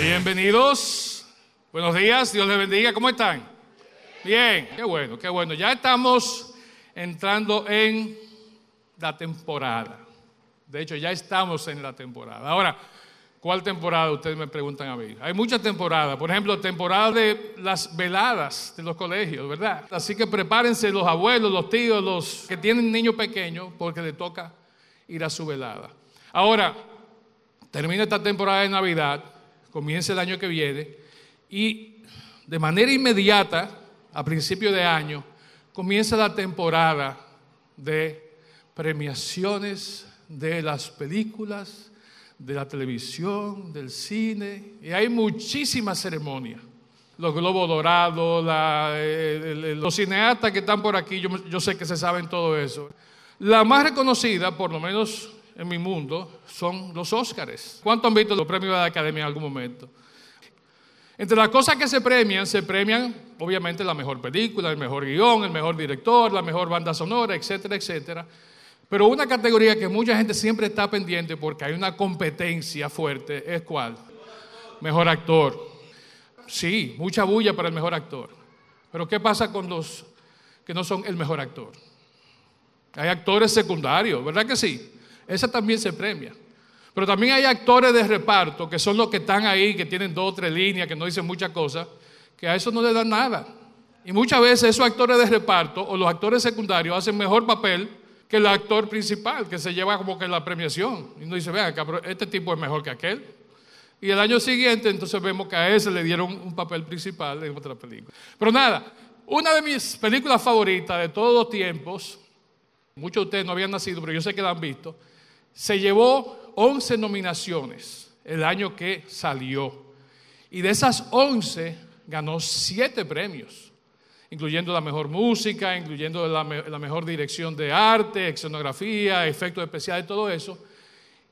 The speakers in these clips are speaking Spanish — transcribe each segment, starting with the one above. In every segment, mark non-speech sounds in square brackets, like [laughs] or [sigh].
Bienvenidos. Buenos días, Dios les bendiga. ¿Cómo están? Bien, qué bueno, qué bueno. Ya estamos entrando en la temporada. De hecho, ya estamos en la temporada. Ahora, ¿cuál temporada? Ustedes me preguntan a mí. Hay muchas temporadas. Por ejemplo, temporada de las veladas de los colegios, ¿verdad? Así que prepárense los abuelos, los tíos, los que tienen niños pequeños, porque les toca ir a su velada. Ahora, termina esta temporada de Navidad, comienza el año que viene, y de manera inmediata, a principio de año, comienza la temporada de premiaciones de las películas, de la televisión, del cine, y hay muchísimas ceremonias. Los globos dorados, los cineastas que están por aquí, yo, yo sé que se saben todo eso. La más reconocida, por lo menos en mi mundo, son los Óscares. ¿Cuántos han visto los premios de la Academia en algún momento? Entre las cosas que se premian, se premian obviamente la mejor película, el mejor guion, el mejor director, la mejor banda sonora, etcétera, etcétera. Pero una categoría que mucha gente siempre está pendiente porque hay una competencia fuerte es cuál? Mejor actor. Sí, mucha bulla para el mejor actor. Pero ¿qué pasa con los que no son el mejor actor? Hay actores secundarios, ¿verdad que sí? Esa también se premia. Pero también hay actores de reparto que son los que están ahí, que tienen dos o tres líneas, que no dicen muchas cosas, que a eso no le dan nada. Y muchas veces esos actores de reparto o los actores secundarios hacen mejor papel que el actor principal, que se lleva como que la premiación. Y uno dice, vea, cabrón, este tipo es mejor que aquel. Y el año siguiente, entonces vemos que a ese le dieron un papel principal en otra película. Pero nada, una de mis películas favoritas de todos los tiempos, muchos de ustedes no habían nacido, pero yo sé que la han visto, se llevó 11 nominaciones el año que salió. Y de esas 11 ganó 7 premios, incluyendo la mejor música, incluyendo la, me- la mejor dirección de arte, escenografía, efectos especiales, todo eso.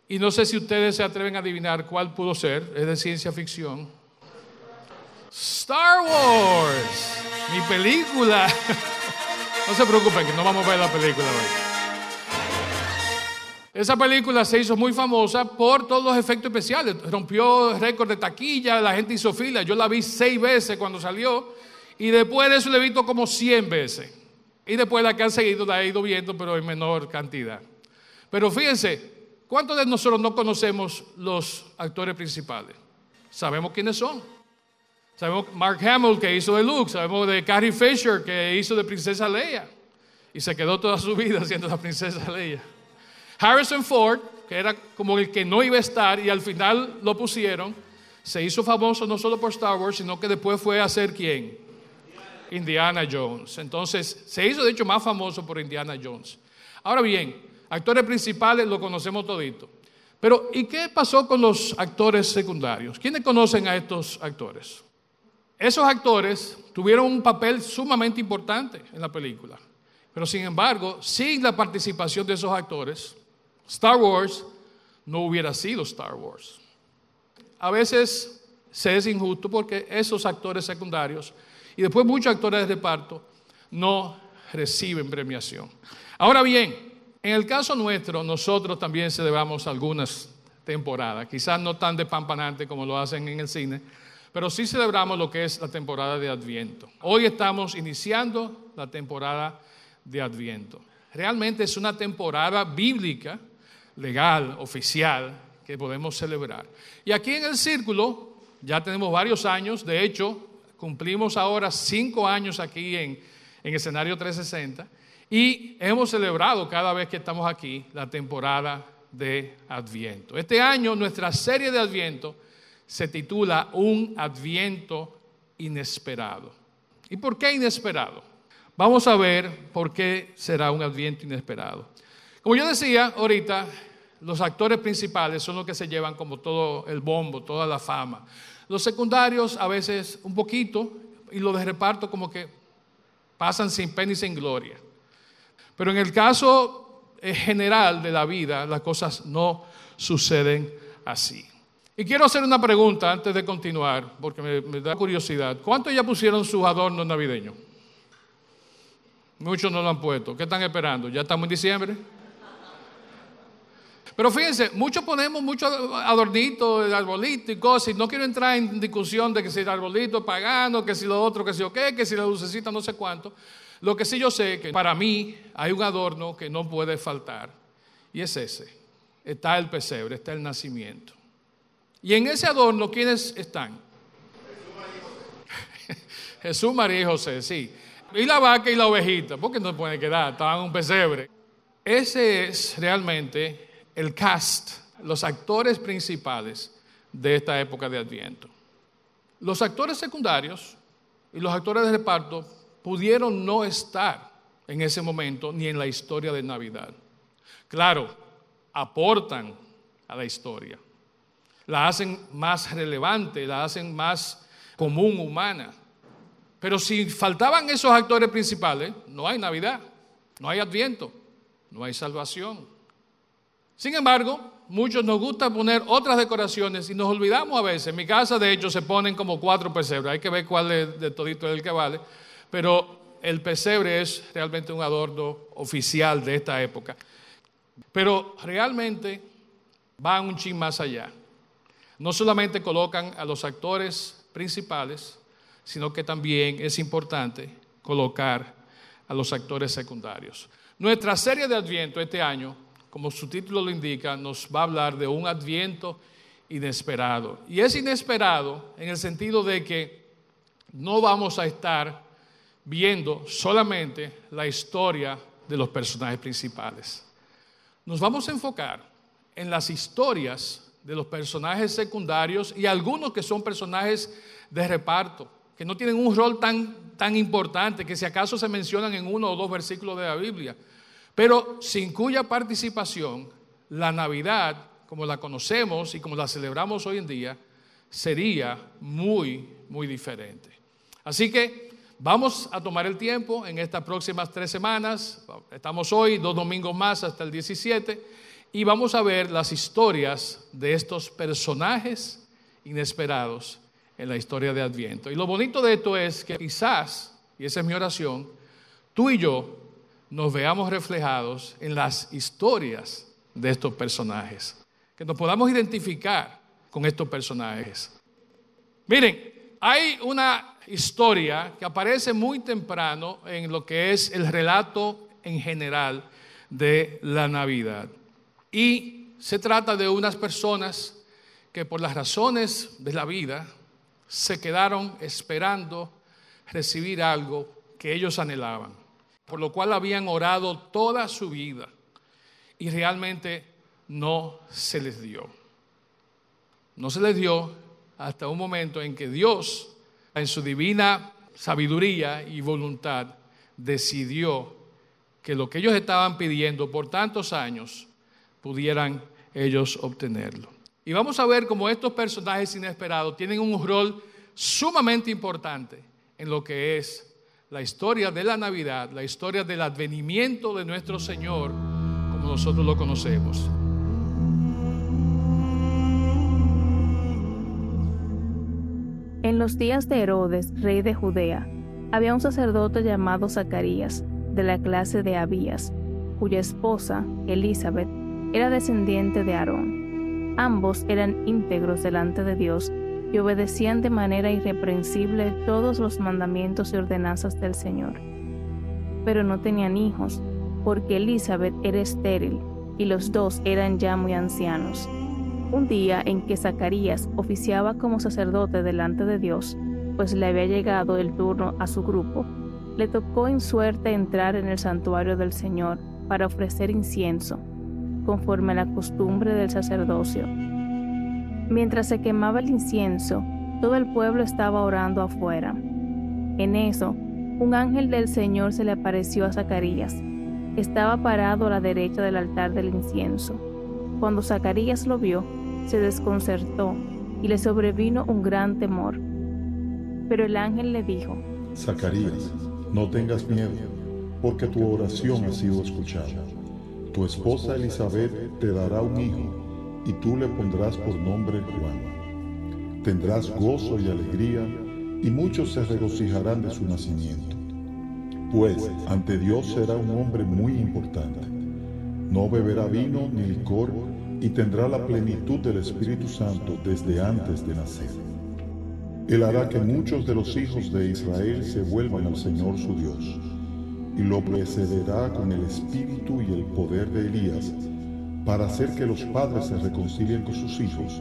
Y no sé si ustedes se atreven a adivinar cuál pudo ser, es de ciencia ficción. Star Wars, mi película. [laughs] No se preocupen, que no vamos a ver la película hoy. Esa película se hizo muy famosa por todos los efectos especiales. Rompió récord de taquilla, la gente hizo fila. Yo la vi seis veces cuando salió y después de eso la he visto como 100 veces. Y después la que han seguido la he ido viendo, pero en menor cantidad. Pero fíjense, ¿cuántos de nosotros no conocemos los actores principales? Sabemos quiénes son. Sabemos Mark Hamill que hizo de Luke, sabemos de Carrie Fisher que hizo de Princesa Leia y se quedó toda su vida siendo la Princesa Leia. Harrison Ford, que era como el que no iba a estar y al final lo pusieron, se hizo famoso no solo por Star Wars, sino que después fue a ser quién? Indiana Jones. Entonces, se hizo de hecho más famoso por Indiana Jones. Ahora bien, actores principales lo conocemos todito. Pero, ¿y qué pasó con los actores secundarios? ¿Quiénes conocen a estos actores? Esos actores tuvieron un papel sumamente importante en la película. Pero sin embargo, sin la participación de esos actores, Star Wars no hubiera sido Star Wars. A veces se es injusto porque esos actores secundarios y después muchos actores de reparto no reciben premiación. Ahora bien, en el caso nuestro, nosotros también celebramos algunas temporadas, quizás no tan despampanante como lo hacen en el cine, pero sí celebramos lo que es la temporada de Adviento. Hoy estamos iniciando la temporada de Adviento. Realmente es una temporada bíblica, legal, oficial, que podemos celebrar. Y aquí en el círculo ya tenemos varios años, de hecho, cumplimos ahora cinco años aquí en, en escenario 360 y hemos celebrado cada vez que estamos aquí la temporada de Adviento. Este año nuestra serie de Adviento se titula Un Adviento Inesperado. ¿Y por qué inesperado? Vamos a ver por qué será un Adviento inesperado. Como yo decía ahorita, los actores principales son los que se llevan como todo el bombo, toda la fama. Los secundarios a veces un poquito y los de reparto como que pasan sin pena y sin gloria. Pero en el caso eh, general de la vida, las cosas no suceden así. Y quiero hacer una pregunta antes de continuar, porque me, me da curiosidad. ¿Cuántos ya pusieron sus adornos navideños? Muchos no lo han puesto. ¿Qué están esperando? ¿Ya estamos en diciembre? Pero fíjense, muchos ponemos muchos adornitos, el arbolito y cosas, y no quiero entrar en discusión de que si el arbolito es pagano, que si lo otro, que si o qué, que si la lucecita no sé cuánto. Lo que sí yo sé es que para mí hay un adorno que no puede faltar, y es ese. Está el pesebre, está el nacimiento. Y en ese adorno, ¿quiénes están? [laughs] Jesús, María y José, sí. Y la vaca y la ovejita, porque no puede quedar, estaban en un pesebre. Ese es realmente el cast, los actores principales de esta época de Adviento. Los actores secundarios y los actores de reparto pudieron no estar en ese momento ni en la historia de Navidad. Claro, aportan a la historia, la hacen más relevante, la hacen más común, humana. Pero si faltaban esos actores principales, no hay Navidad, no hay Adviento, no hay salvación. Sin embargo, muchos nos gusta poner otras decoraciones y nos olvidamos a veces. En mi casa, de hecho, se ponen como cuatro pesebres. Hay que ver cuál de, de todito es el que vale. Pero el pesebre es realmente un adorno oficial de esta época. Pero realmente van un chin más allá. No solamente colocan a los actores principales, sino que también es importante colocar a los actores secundarios. Nuestra serie de Adviento este año, como su título lo indica, nos va a hablar de un Adviento inesperado. Y es inesperado en el sentido de que no vamos a estar viendo solamente la historia de los personajes principales. Nos vamos a enfocar en las historias de los personajes secundarios y algunos que son personajes de reparto que no tienen un rol tan, tan importante, que si acaso se mencionan en uno o dos versículos de la Biblia, pero sin cuya participación la Navidad, como la conocemos y como la celebramos hoy en día, sería muy, muy diferente. Así que vamos a tomar el tiempo en estas próximas tres semanas, estamos hoy, dos domingos más hasta el 17, y vamos a ver las historias de estos personajes inesperados en la historia de Adviento. Y lo bonito de esto es que quizás, y esa es mi oración, tú y yo nos veamos reflejados en las historias de estos personajes, que nos podamos identificar con estos personajes. Miren, hay una historia que aparece muy temprano en lo que es el relato en general de la Navidad. Y se trata de unas personas que por las razones de la vida se quedaron esperando recibir algo que ellos anhelaban, por lo cual habían orado toda su vida y realmente no se les dio. No se les dio hasta un momento en que Dios, en su divina sabiduría y voluntad, decidió que lo que ellos estaban pidiendo por tantos años pudieran ellos obtenerlo. Y vamos a ver cómo estos personajes inesperados tienen un rol sumamente importante en lo que es la historia de la Navidad, la historia del advenimiento de nuestro Señor, como nosotros lo conocemos. En los días de Herodes, rey de Judea, había un sacerdote llamado Zacarías, de la clase de Abías, cuya esposa, Elizabeth, era descendiente de Aarón. Ambos eran íntegros delante de Dios y obedecían de manera irreprensible todos los mandamientos y ordenanzas del Señor. Pero no tenían hijos, porque Elizabeth era estéril y los dos eran ya muy ancianos. Un día en que Zacarías oficiaba como sacerdote delante de Dios, pues le había llegado el turno a su grupo, le tocó en suerte entrar en el santuario del Señor para ofrecer incienso conforme a la costumbre del sacerdocio. Mientras se quemaba el incienso, todo el pueblo estaba orando afuera. En eso, un ángel del Señor se le apareció a Zacarías. Estaba parado a la derecha del altar del incienso. Cuando Zacarías lo vio, se desconcertó y le sobrevino un gran temor. Pero el ángel le dijo, Zacarías, no tengas miedo, porque tu oración ha sido escuchada tu esposa Elizabeth te dará un hijo y tú le pondrás por nombre Juan. Tendrás gozo y alegría y muchos se regocijarán de su nacimiento. Pues ante Dios será un hombre muy importante. No beberá vino ni licor y tendrá la plenitud del Espíritu Santo desde antes de nacer. Él hará que muchos de los hijos de Israel se vuelvan al Señor su Dios, y lo precederá con el espíritu y el poder de Elías, para hacer que los padres se reconcilien con sus hijos,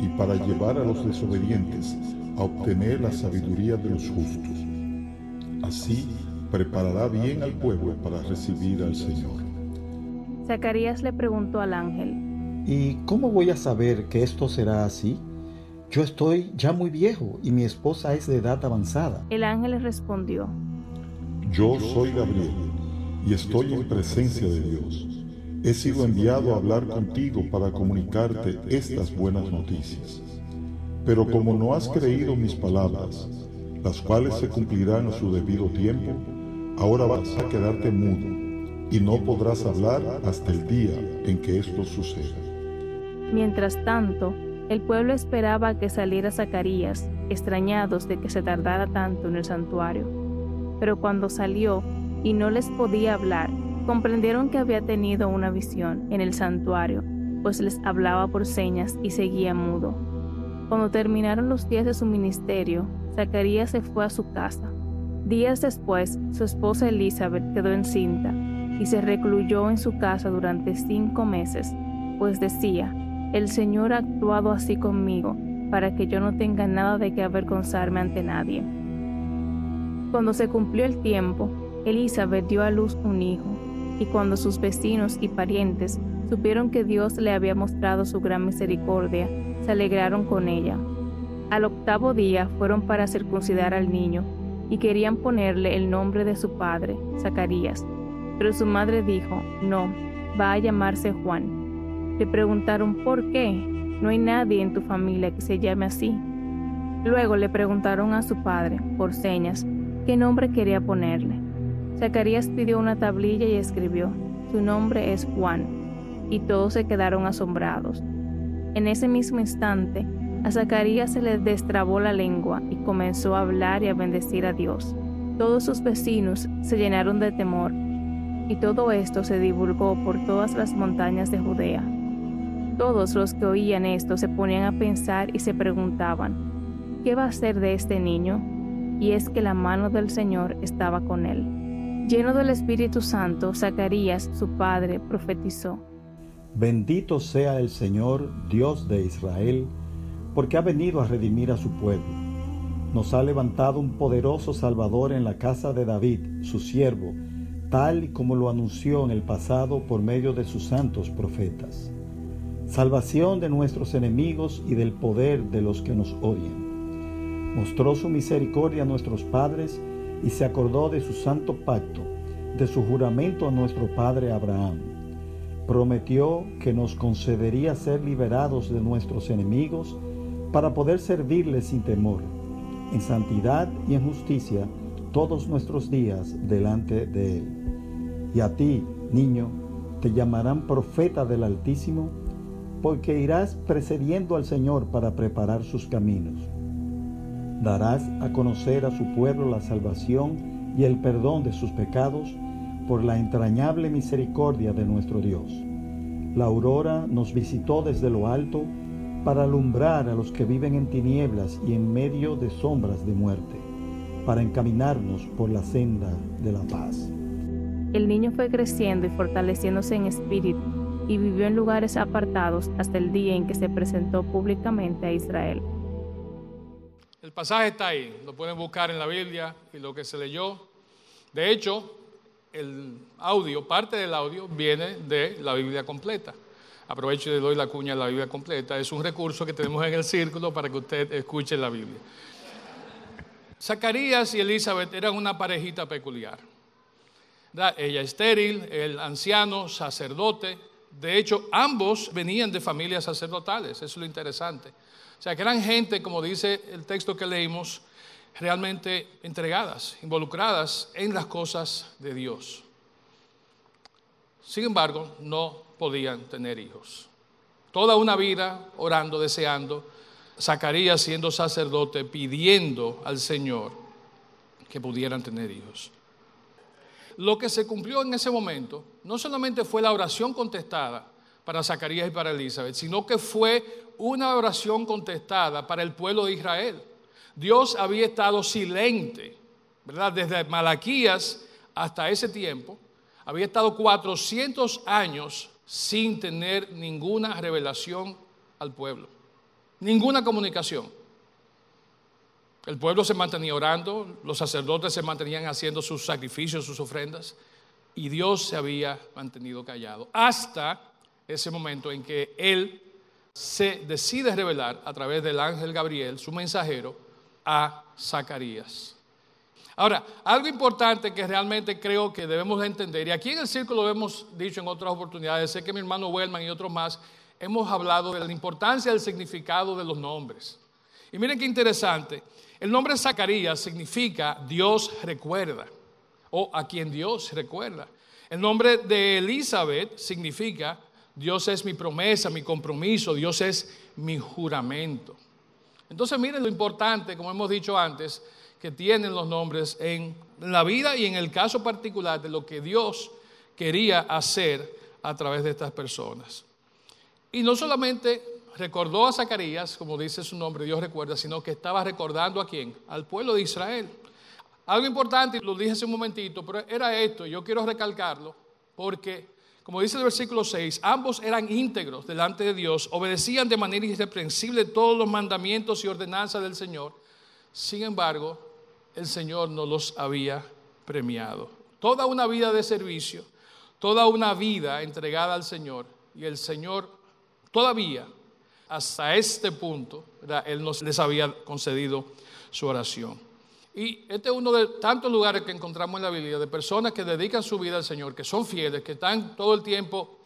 y para llevar a los desobedientes a obtener la sabiduría de los justos. Así preparará bien al pueblo para recibir al Señor. Zacarías le preguntó al ángel, ¿Y cómo voy a saber que esto será así? Yo estoy ya muy viejo y mi esposa es de edad avanzada. El ángel le respondió, Yo soy Gabriel y estoy en presencia de Dios. He sido enviado a hablar contigo para comunicarte estas buenas noticias. Pero como no has creído mis palabras, las cuales se cumplirán a su debido tiempo, ahora vas a quedarte mudo y no podrás hablar hasta el día en que esto suceda. Mientras tanto, el pueblo esperaba que saliera Zacarías, extrañados de que se tardara tanto en el santuario. Pero cuando salió y no les podía hablar, comprendieron que había tenido una visión en el santuario, pues les hablaba por señas y seguía mudo. Cuando terminaron los días de su ministerio, Zacarías se fue a su casa. Días después, su esposa Elizabeth quedó encinta y se recluyó en su casa durante cinco meses, pues decía, el Señor ha actuado así conmigo, para que yo no tenga nada de que avergonzarme ante nadie. Cuando se cumplió el tiempo, Elizabeth dio a luz un hijo, y cuando sus vecinos y parientes supieron que Dios le había mostrado su gran misericordia, se alegraron con ella. Al octavo día fueron para circuncidar al niño, y querían ponerle el nombre de su padre, Zacarías. Pero su madre dijo, no, va a llamarse Juan. Le preguntaron por qué, no hay nadie en tu familia que se llame así. Luego le preguntaron a su padre, por señas, qué nombre quería ponerle. Zacarías pidió una tablilla y escribió, su nombre es Juan, y todos se quedaron asombrados. En ese mismo instante, a Zacarías se le destrabó la lengua y comenzó a hablar y a bendecir a Dios. Todos sus vecinos se llenaron de temor, y todo esto se divulgó por todas las montañas de Judea. Todos los que oían esto se ponían a pensar y se preguntaban, ¿qué va a ser de este niño? Y es que la mano del Señor estaba con él. Lleno del Espíritu Santo, Zacarías, su padre, profetizó. Bendito sea el Señor, Dios de Israel, porque ha venido a redimir a su pueblo. Nos ha levantado un poderoso Salvador en la casa de David, su siervo, tal y como lo anunció en el pasado por medio de sus santos profetas. Salvación de nuestros enemigos y del poder de los que nos odian. Mostró su misericordia a nuestros padres y se acordó de su santo pacto, de su juramento a nuestro padre Abraham. Prometió que nos concedería ser liberados de nuestros enemigos para poder servirle sin temor, en santidad y en justicia, todos nuestros días delante de Él. Y a ti, niño, te llamarán profeta del Altísimo, porque irás precediendo al Señor para preparar sus caminos. Darás a conocer a su pueblo la salvación y el perdón de sus pecados por la entrañable misericordia de nuestro Dios. La aurora nos visitó desde lo alto para alumbrar a los que viven en tinieblas y en medio de sombras de muerte, para encaminarnos por la senda de la paz. El niño fue creciendo y fortaleciéndose en espíritu y vivió en lugares apartados hasta el día en que se presentó públicamente a Israel. El pasaje está ahí, lo pueden buscar en la Biblia y lo que se leyó. De hecho, el audio, parte del audio, viene de la Biblia completa. Aprovecho y le doy la cuña a la Biblia completa. Es un recurso que tenemos en el círculo para que usted escuche la Biblia. Zacarías y Elizabeth eran una parejita peculiar. Ella estéril, el anciano sacerdote. De hecho, ambos venían de familias sacerdotales, eso es lo interesante. O sea, que eran gente, como dice el texto que leímos, realmente entregadas, involucradas en las cosas de Dios. Sin embargo, no podían tener hijos. Toda una vida orando, deseando, Zacarías siendo sacerdote, pidiendo al Señor que pudieran tener hijos. Lo que se cumplió en ese momento no solamente fue la oración contestada, para Zacarías y para Elizabeth, sino que fue una oración contestada para el pueblo de Israel. Dios había estado silente, ¿verdad? Desde Malaquías hasta ese tiempo, había estado 400 años sin tener ninguna revelación al pueblo, ninguna comunicación. El pueblo se mantenía orando, los sacerdotes se mantenían haciendo sus sacrificios, sus ofrendas, y Dios se había mantenido callado hasta ese momento en que Él se decide revelar a través del ángel Gabriel, su mensajero, a Zacarías. Ahora, algo importante que realmente creo que debemos entender, y aquí en el círculo lo hemos dicho en otras oportunidades, sé que mi hermano Wellman y otros más hemos hablado de la importancia del significado de los nombres. Y miren qué interesante, el nombre Zacarías significa Dios recuerda o a quien Dios recuerda. El nombre de Elizabeth significa Dios es mi promesa, mi compromiso, Dios es mi juramento. Entonces miren lo importante, como hemos dicho antes, que tienen los nombres en la vida y en el caso particular de lo que Dios quería hacer a través de estas personas. Y no solamente recordó a Zacarías, como dice su nombre, Dios recuerda, sino que estaba recordando a quién? Al pueblo de Israel. Algo importante, lo dije hace un momentito, pero era esto, y yo quiero recalcarlo, porque, como dice el versículo 6, ambos eran íntegros delante de Dios, obedecían de manera irreprensible todos los mandamientos y ordenanzas del Señor. Sin embargo, el Señor no los había premiado. Toda una vida de servicio, toda una vida entregada al Señor, y el Señor todavía hasta este punto, Él nos les había concedido su oración. Y este es uno de tantos lugares que encontramos en la Biblia de personas que dedican su vida al Señor, que son fieles, que están todo el tiempo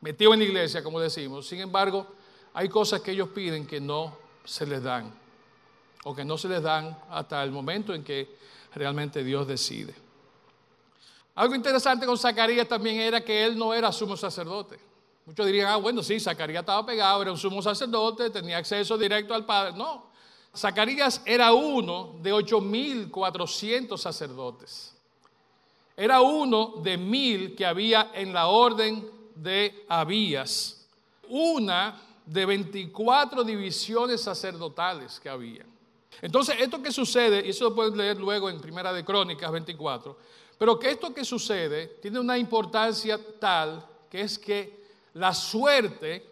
metidos en la iglesia, como decimos. Sin embargo, hay cosas que ellos piden que no se les dan, o que no se les dan hasta el momento en que realmente Dios decide. Algo interesante con Zacarías también era que él no era sumo sacerdote. Muchos dirían, ah, bueno, sí, Zacarías estaba pegado, era un sumo sacerdote, tenía acceso directo al Padre. No, Zacarías era uno de 8.400 sacerdotes. Era uno de mil que había en la orden de Abías. Una de 24 divisiones sacerdotales que había. Entonces, esto que sucede, y eso lo pueden leer luego en Primera de Crónicas 24, pero que esto que sucede tiene una importancia tal que es que la suerte,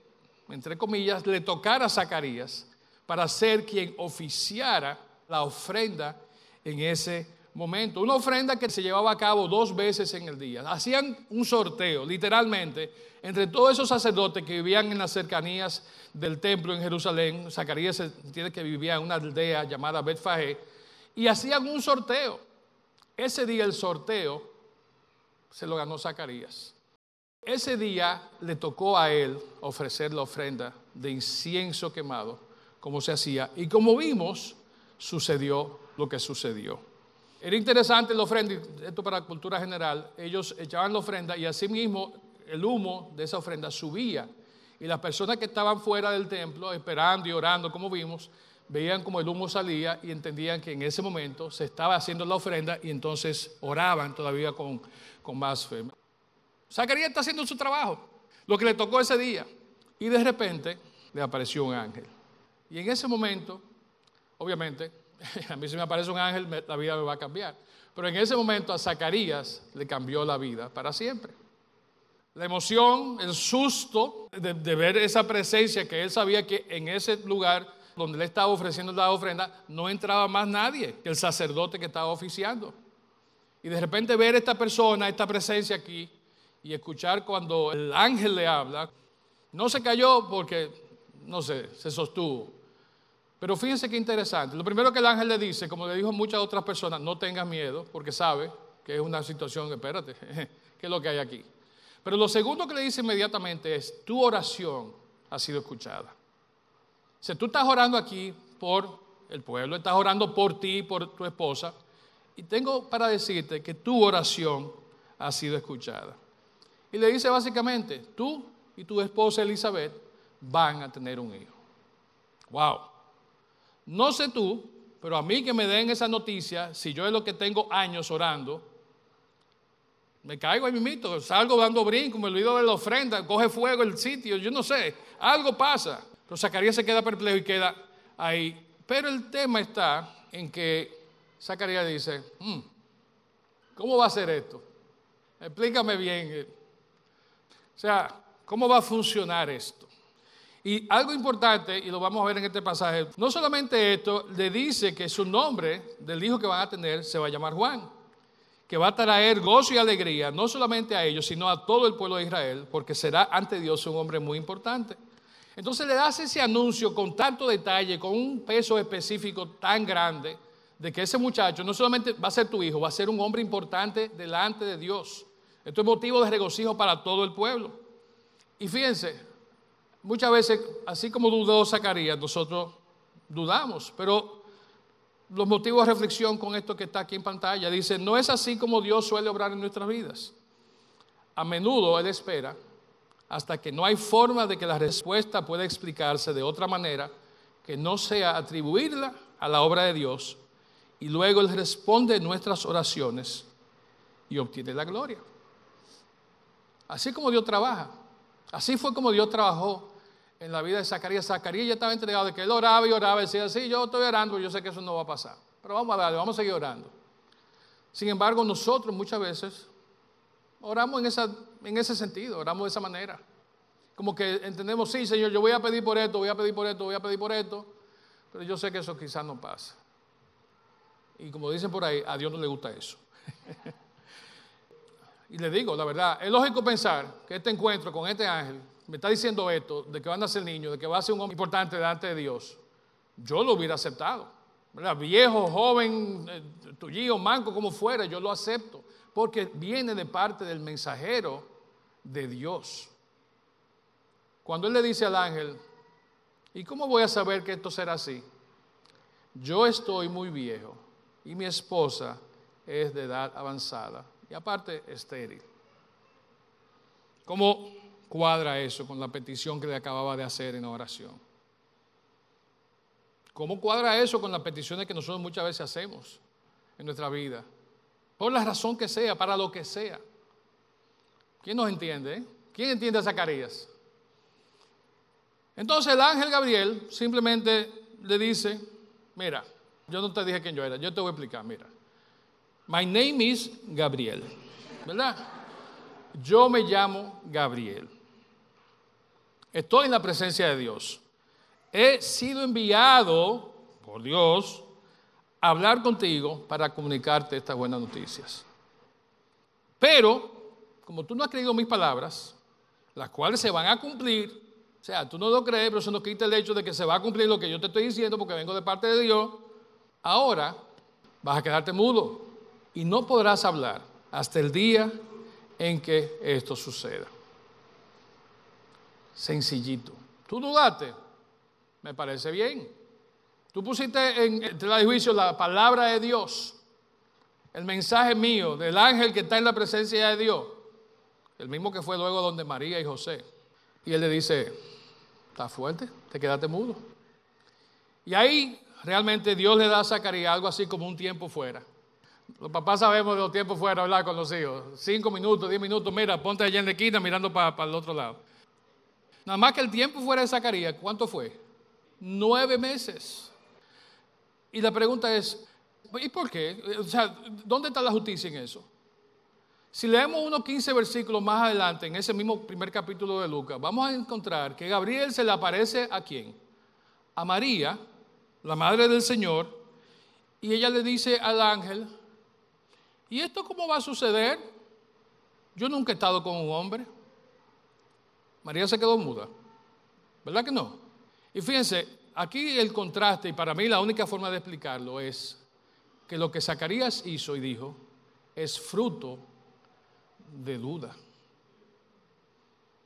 entre comillas, le tocara a Zacarías para ser quien oficiara la ofrenda en ese momento. Una ofrenda que se llevaba a cabo dos veces en el día. Hacían un sorteo, literalmente, entre todos esos sacerdotes que vivían en las cercanías del templo en Jerusalén. Zacarías tiene que vivía en una aldea llamada Betfagé. Y hacían un sorteo. Ese día el sorteo se lo ganó Zacarías. Ese día le tocó a él ofrecer la ofrenda de incienso quemado, como se hacía, y como vimos, sucedió lo que sucedió. Era interesante la ofrenda, esto para la cultura general, ellos echaban la ofrenda y asimismo el humo de esa ofrenda subía. Y las personas que estaban fuera del templo, esperando y orando, como vimos, veían como el humo salía y entendían que en ese momento se estaba haciendo la ofrenda y entonces oraban todavía con, con más fe. Zacarías está haciendo su trabajo, lo que le tocó ese día. Y de repente le apareció un ángel. Y en ese momento, obviamente, [laughs] a mí si me aparece un ángel, la vida me va a cambiar. Pero en ese momento a Zacarías le cambió la vida para siempre. La emoción, el susto de, de, ver esa presencia que él sabía que en ese lugar donde le estaba ofreciendo la ofrenda no entraba más nadie que el sacerdote que estaba oficiando. Y de repente ver esta persona, esta presencia aquí, y escuchar cuando el ángel le habla, no se cayó porque, no sé, se sostuvo. Pero fíjense qué interesante. Lo primero que el ángel le dice, como le dijo muchas otras personas, no tengas miedo, porque sabe que es una situación, espérate, [laughs] ¿qué es lo que hay aquí? Pero lo segundo que le dice inmediatamente es, tu oración ha sido escuchada. Si tú estás orando aquí por el pueblo, estás orando por ti, por tu esposa, y tengo para decirte que tu oración ha sido escuchada. Y le dice básicamente, tú y tu esposa Elizabeth van a tener un hijo. Wow. No sé tú, pero a mí que me den esa noticia, si yo es lo que tengo años orando, Me caigo ahí mismo, salgo dando brinco, me olvido de la ofrenda, coge fuego el sitio, yo no sé, algo pasa. Pero Zacarías se queda perplejo y queda ahí. Pero el tema está en que Zacarías dice, hmm, ¿cómo va a ser esto? Explícame bien. O sea, ¿cómo va a funcionar esto? Y algo importante, y lo vamos a ver en este pasaje, no solamente esto, le dice que su nombre del hijo que van a tener se va a llamar Juan, que va a traer gozo y alegría, no solamente a ellos, sino a todo el pueblo de Israel, porque será ante Dios un hombre muy importante. Entonces le das ese anuncio con tanto detalle, con un peso específico tan grande, de que ese muchacho no solamente va a ser tu hijo, va a ser un hombre importante delante de Dios. Esto es motivo de regocijo para todo el pueblo. Y fíjense, muchas veces, así como dudó Zacarías, nosotros dudamos, pero los motivos de reflexión con esto que está aquí en pantalla, dice, no es así como Dios suele obrar en nuestras vidas. A menudo Él espera hasta que no hay forma de que la respuesta pueda explicarse de otra manera que no sea atribuirla a la obra de Dios y luego Él responde nuestras oraciones y obtiene la gloria. Así como Dios trabaja. Así fue como Dios trabajó en la vida de Zacarías. Zacarías ya estaba entregado de que él oraba y oraba y decía, sí, yo estoy orando, yo sé que eso no va a pasar. Pero vamos a darle, vamos a seguir orando. Sin embargo, nosotros muchas veces oramos en, en ese sentido, oramos de esa manera. Como que entendemos, sí, Señor, yo voy a pedir por esto, voy a pedir por esto, voy a pedir por esto, pero yo sé que eso quizás no pasa. Y como dicen por ahí, a Dios no le gusta eso. [laughs] Y le digo, la verdad, es lógico pensar que este encuentro con este ángel me está diciendo esto, de que van a ser niño, de que va a ser un hombre importante delante de Dios. Yo lo hubiera aceptado. Viejo, joven, eh, tullido, manco, como fuera, yo lo acepto. Porque viene de parte del mensajero de Dios. Cuando él le dice al ángel, ¿y cómo voy a saber que esto será así? Yo estoy muy viejo y mi esposa es de edad avanzada y aparte estéril. ¿Cómo cuadra eso con la petición que le acababa de hacer en oración? ¿Cómo cuadra eso con las peticiones que nosotros muchas veces hacemos en nuestra vida? Por la razón que sea, para lo que sea. ¿Quién nos entiende? Eh? ¿Quién entiende a Zacarías? Entonces el ángel Gabriel simplemente le dice, mira, yo no te dije quién yo era, yo te voy a explicar, mira. My name is Gabriel. ¿Verdad? Yo me llamo Gabriel. Estoy en la presencia de Dios. He sido enviado por Dios a hablar contigo para comunicarte estas buenas noticias. Pero, como tú no has creído mis palabras, las cuales se van a cumplir, o sea, tú no lo crees, pero eso no quita el hecho de que se va a cumplir lo que yo te estoy diciendo porque vengo de parte de Dios, ahora vas a quedarte mudo y no podrás hablar hasta el día en que esto suceda. Sencillito. ¿Tú dudaste? Me parece bien. Tú pusiste en tela de juicio la palabra de Dios, el mensaje mío del ángel que está en la presencia de Dios, el mismo que fue luego donde María y José. Y él le dice, ¿estás fuerte? ¿Te quedaste mudo? Y ahí realmente Dios le da a Zacarías algo así como un tiempo fuera. Los papás sabemos de los tiempos fuera hablar con los hijos. Cinco minutos, diez minutos, mira, ponte allá en la esquina mirando para, el otro lado. Nada más que el tiempo fuera de Zacarías, ¿cuánto fue? Nueve meses. Y la pregunta es, ¿y por qué? O sea, ¿dónde está la justicia en eso? Si leemos unos 15 versículos más adelante, en ese mismo primer capítulo de Lucas, vamos a encontrar que Gabriel se le aparece a quién? A María, la madre del Señor, y ella le dice al ángel, ¿Y esto cómo va a suceder? Yo nunca he estado con un hombre. María se quedó muda. ¿Verdad que no? Y fíjense, aquí el contraste, y para mí la única forma de explicarlo es que lo que Zacarías hizo y dijo es fruto de duda.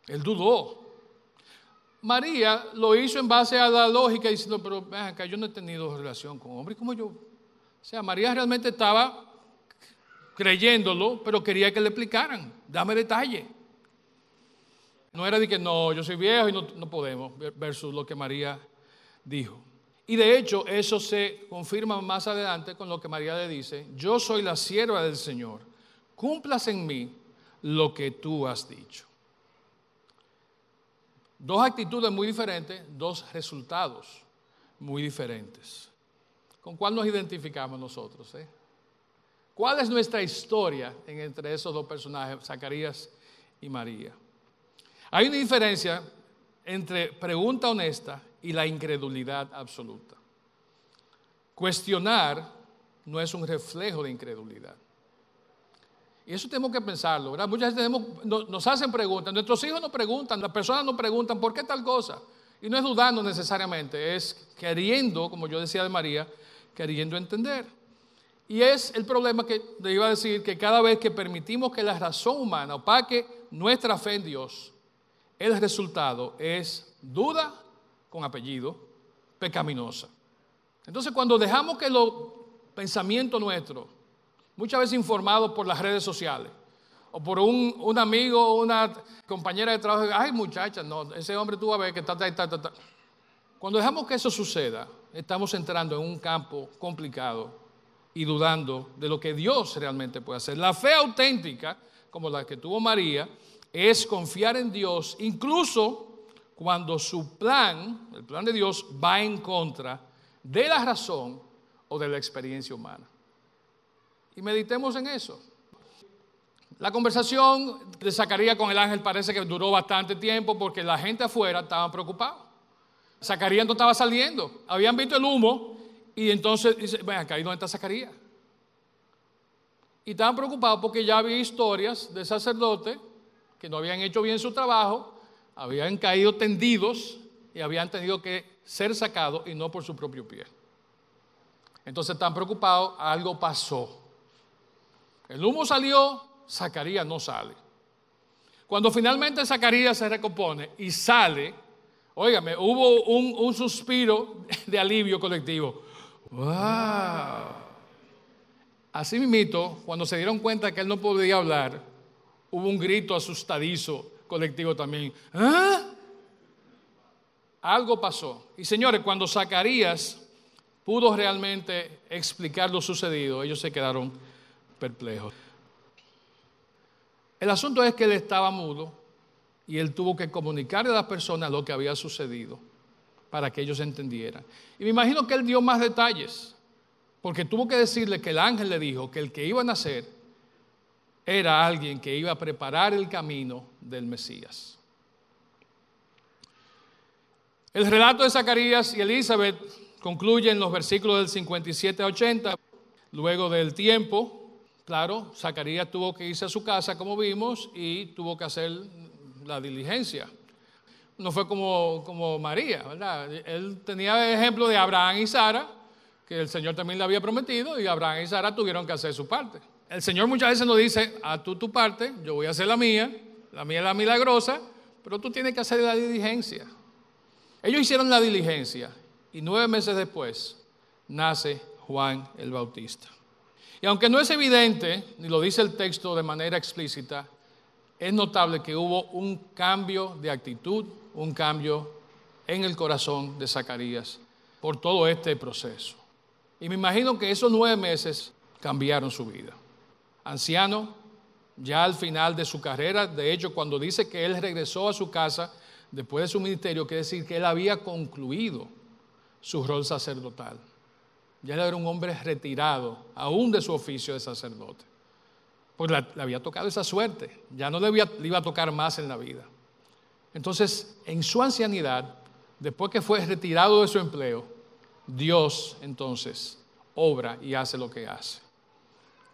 Él dudó. María lo hizo en base a la lógica diciendo, pero acá yo no he tenido relación con hombre, ¿cómo yo? O sea, María realmente estaba creyéndolo, pero quería que le explicaran, dame detalle. No era de que no, yo soy viejo y no, podemos, versus lo que María dijo. Y de hecho, eso se confirma más adelante con lo que María le dice, yo soy la sierva del Señor, cumplas en mí lo que tú has dicho. Dos actitudes muy diferentes, dos resultados muy diferentes. ¿Con cuál nos identificamos nosotros? Eh? ¿Cuál es nuestra historia entre esos dos personajes, Zacarías y María? Hay una diferencia entre pregunta honesta y la incredulidad absoluta. Cuestionar no es un reflejo de incredulidad. Y eso tenemos que pensarlo, ¿verdad? Muchas veces nos hacen preguntas, nuestros hijos nos preguntan, las personas nos preguntan, ¿por qué tal cosa? Y no es dudando necesariamente, es queriendo, como yo decía de María, queriendo entender. Y es el problema que le iba a decir, que cada vez que permitimos que la razón humana opaque nuestra fe en Dios, el resultado es duda con apellido, pecaminosa. Entonces cuando dejamos que los pensamientos nuestros, muchas veces informados por las redes sociales, o por un, amigo o una compañera de trabajo, ay muchacha, no, ese hombre tú vas a ver que está, está, está, está. Cuando dejamos que eso suceda, estamos entrando en un campo complicado y dudando de lo que Dios realmente puede hacer. La fe auténtica, como la que tuvo María, es confiar en Dios, incluso cuando su plan, el plan de Dios, va en contra de la razón o de la experiencia humana. Y meditemos en eso. La conversación de Zacarías con el ángel parece que duró bastante tiempo porque la gente afuera estaba preocupada. Zacarías no estaba saliendo, habían visto el humo y entonces dice, ven acá, ¿y dónde está Zacarías? Y estaban preocupados porque ya había historias de sacerdotes que no habían hecho bien su trabajo, habían caído tendidos y habían tenido que ser sacados y no por su propio pie. Entonces están preocupados, algo pasó. El humo salió, Zacarías no sale. Cuando finalmente Zacarías se recompone y sale, óigame, hubo un, un suspiro de alivio colectivo. ¡Wow! Así mismo, cuando se dieron cuenta que él no podía hablar, hubo un grito asustadizo colectivo también. ¿Ah? Algo pasó. Y señores, cuando Zacarías pudo realmente explicar lo sucedido, ellos se quedaron perplejos. El asunto es que él estaba mudo y él tuvo que comunicarle a las personas lo que había sucedido para que ellos entendieran. Y me imagino que él dio más detalles, porque tuvo que decirle que el ángel le dijo que el que iba a nacer era alguien que iba a preparar el camino del Mesías. El relato de Zacarías y Elizabeth concluye en los versículos del 57 a 80. Luego del tiempo, claro, Zacarías tuvo que irse a su casa, como vimos, y tuvo que hacer la diligencia. No fue como, como María, ¿verdad? Él tenía ejemplo de Abraham y Sara, que el Señor también le había prometido, y Abraham y Sara tuvieron que hacer su parte el Señor muchas veces nos dice, a tú tu parte, yo voy a hacer la mía, la mía es la milagrosa, pero tú tienes que hacer la diligencia. Ellos hicieron la diligencia y nueve meses después nace Juan el Bautista. Y aunque no es evidente, ni lo dice el texto de manera explícita, es notable que hubo un cambio de actitud, un cambio en el corazón de Zacarías por todo este proceso. Y me imagino que esos nueve meses cambiaron su vida anciano, ya al final de su carrera. De hecho, cuando dice que él regresó a su casa después de su ministerio, quiere decir que él había concluido su rol sacerdotal. Ya era un hombre retirado, aún de su oficio de sacerdote. Pues le había tocado esa suerte, ya no le, le iba a tocar más en la vida. Entonces, en su ancianidad, después que fue retirado de su empleo, Dios entonces obra y hace lo que hace.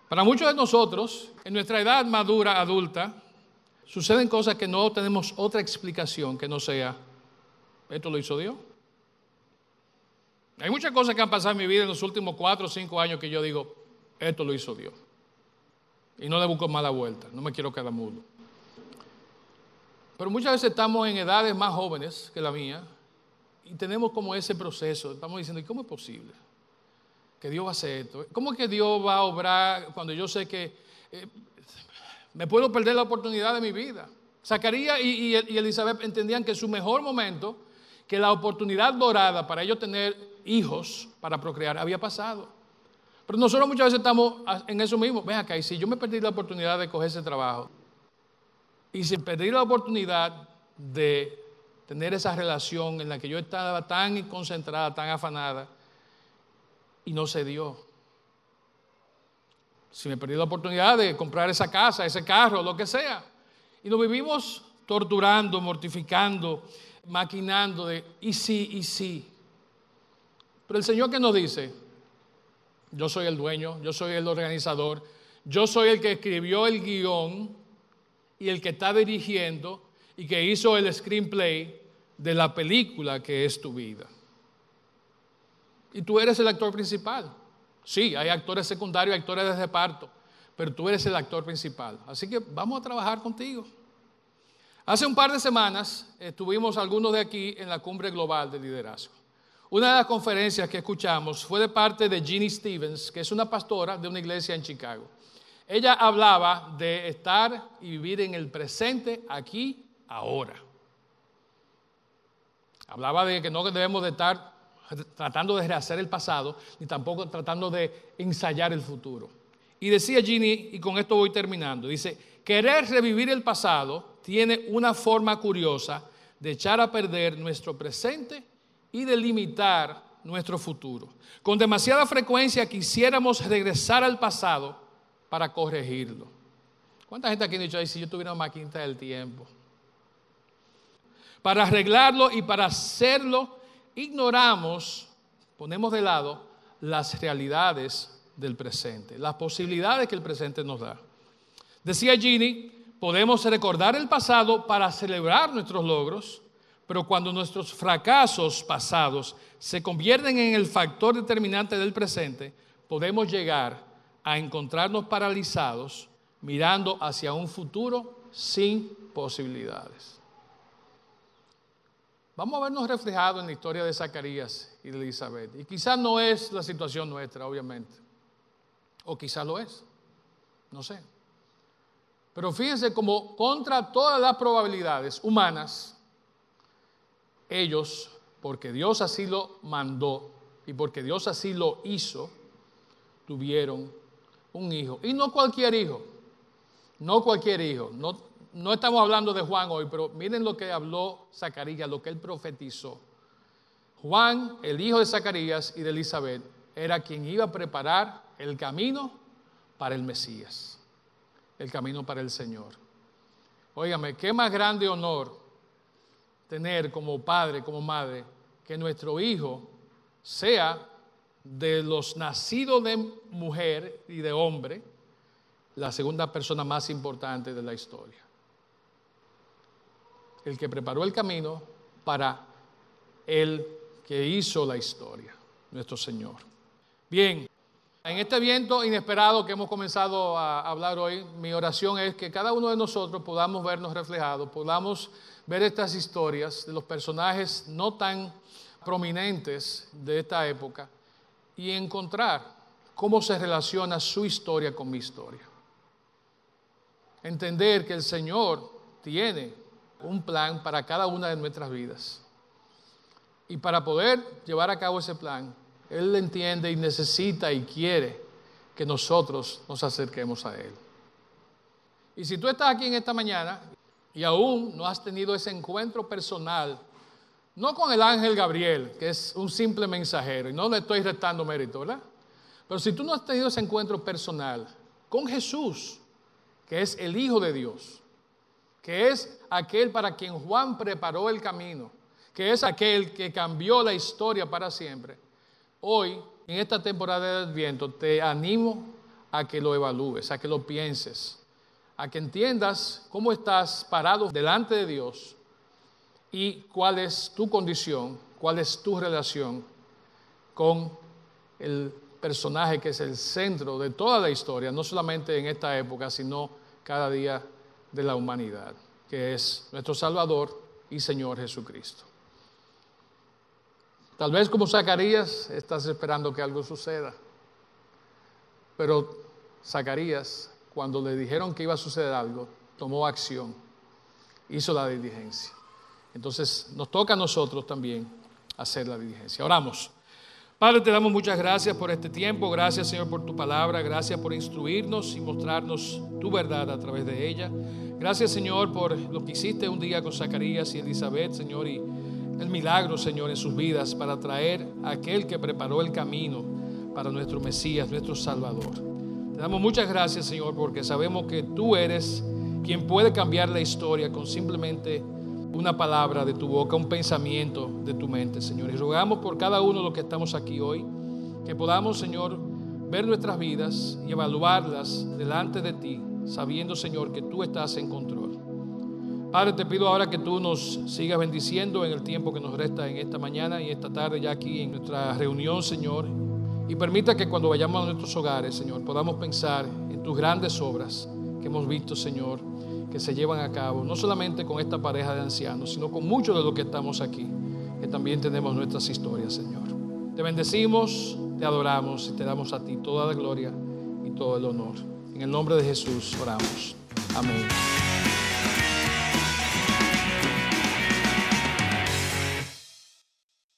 Para muchos de nosotros, en nuestra edad madura, adulta, suceden cosas que no tenemos otra explicación que no sea, esto lo hizo Dios. Hay muchas cosas que han pasado en mi vida en los últimos cuatro o cinco años que yo digo, esto lo hizo Dios. Y no le busco mala vuelta, no me quiero quedar mudo. Pero muchas veces estamos en edades más jóvenes que la mía y tenemos como ese proceso, estamos diciendo, ¿y cómo es posible? que Dios va a hacer esto. ¿Cómo que Dios va a obrar cuando yo sé que eh, me puedo perder la oportunidad de mi vida? Zacarías y, y, Elizabeth entendían que su mejor momento, que la oportunidad dorada para ellos tener hijos, para procrear, había pasado. Pero nosotros muchas veces estamos en eso mismo. Ven acá, y si yo me perdí la oportunidad de coger ese trabajo, Y se perdí la oportunidad de tener esa relación en la que yo estaba tan concentrada, tan afanada, y no se dio. Si me perdí la oportunidad de comprar esa casa, ese carro, lo que sea. Y nos vivimos torturando, mortificando, maquinando de, y sí, y sí. Pero el Señor que nos dice, yo soy el dueño, yo soy el organizador, yo soy el que escribió el guion y el que está dirigiendo y que hizo el screenplay de la película que es tu vida. Y tú eres el actor principal. Sí, hay actores secundarios, actores de reparto, pero tú eres el actor principal. Así que vamos a trabajar contigo. Hace un par de semanas estuvimos algunos de aquí en la cumbre global de liderazgo. Una de las conferencias que escuchamos fue de parte de Ginny Stevens, que es una pastora de una iglesia en Chicago. Ella hablaba de estar y vivir en el presente, aquí, ahora. Hablaba de que no debemos de estar tratando de rehacer el pasado, ni tampoco tratando de ensayar el futuro. Y decía Ginny, y con esto voy terminando, dice, querer revivir el pasado tiene una forma curiosa de echar a perder nuestro presente y de limitar nuestro futuro. Con demasiada frecuencia quisiéramos regresar al pasado para corregirlo. ¿Cuánta gente aquí ha dicho, si yo tuviera una maquinita del tiempo? Para arreglarlo y para hacerlo, ignoramos, ponemos de lado las realidades del presente, las posibilidades que el presente nos da. Decía Ginny, podemos recordar el pasado para celebrar nuestros logros, pero cuando nuestros fracasos pasados se convierten en el factor determinante del presente, podemos llegar a encontrarnos paralizados mirando hacia un futuro sin posibilidades. Vamos a vernos reflejados en la historia de Zacarías y de Elizabeth. Y quizás no es la situación nuestra, obviamente. O quizás lo es. No sé. Pero fíjense como contra todas las probabilidades humanas, ellos, porque Dios así lo mandó y porque Dios así lo hizo, tuvieron un hijo. Y no cualquier hijo, no cualquier hijo. No, no estamos hablando de Juan hoy, pero miren lo que habló Zacarías, lo que él profetizó. Juan, el hijo de Zacarías y de Elizabeth, era quien iba a preparar el camino para el Mesías, el camino para el Señor. Óigame, qué más grande honor tener como padre, como madre, que nuestro hijo sea de los nacidos de mujer y de hombre, la segunda persona más importante de la historia. El que preparó el camino para el que hizo la historia, nuestro Señor. Bien, en este viento inesperado que hemos comenzado a hablar hoy, mi oración es que cada uno de nosotros podamos vernos reflejados, podamos ver estas historias de los personajes no tan prominentes de esta época y encontrar cómo se relaciona su historia con mi historia. Entender que el Señor tiene un plan para cada una de nuestras vidas. Y para poder llevar a cabo ese plan, Él entiende y necesita y quiere que nosotros nos acerquemos a Él. Y si tú estás aquí en esta mañana y aún no has tenido ese encuentro personal, no con el ángel Gabriel, que es un simple mensajero, y no le estoy restando mérito, ¿verdad? Pero si tú no has tenido ese encuentro personal con Jesús, que es el Hijo de Dios, que es aquel para quien Juan preparó el camino, que es aquel que cambió la historia para siempre, hoy, en esta temporada de Adviento, te animo a que lo evalúes, a que lo pienses, a que entiendas cómo estás parado delante de Dios y cuál es tu condición, cuál es tu relación con el personaje que es el centro de toda la historia, no solamente en esta época, sino cada día de la humanidad, que es nuestro Salvador y Señor Jesucristo. Tal vez como Zacarías estás esperando que algo suceda, pero Zacarías cuando le dijeron que iba a suceder algo, tomó acción, hizo la diligencia. Entonces nos toca a nosotros también hacer la diligencia. Oramos. Padre, te damos muchas gracias por este tiempo, gracias Señor por tu palabra, gracias por instruirnos y mostrarnos tu verdad a través de ella. Gracias Señor por lo que hiciste un día con Zacarías y Elizabeth, Señor, y el milagro, Señor, en sus vidas para traer a aquel que preparó el camino para nuestro Mesías, nuestro Salvador. Te damos muchas gracias, Señor, porque sabemos que tú eres quien puede cambiar la historia con simplemente una palabra de tu boca, un pensamiento de tu mente, Señor. Y rogamos por cada uno de los que estamos aquí hoy, que podamos, Señor, ver nuestras vidas y evaluarlas delante de ti, sabiendo, Señor, que tú estás en control. Padre, te pido ahora que tú nos sigas bendiciendo en el tiempo que nos resta en esta mañana y esta tarde ya aquí en nuestra reunión, Señor. Y permita que cuando vayamos a nuestros hogares, Señor, podamos pensar en tus grandes obras que hemos visto, Señor que se llevan a cabo, no solamente con esta pareja de ancianos, sino con muchos de los que estamos aquí, que también tenemos nuestras historias, Señor. Te bendecimos, te adoramos y te damos a ti toda la gloria y todo el honor. En el nombre de Jesús oramos. Amén.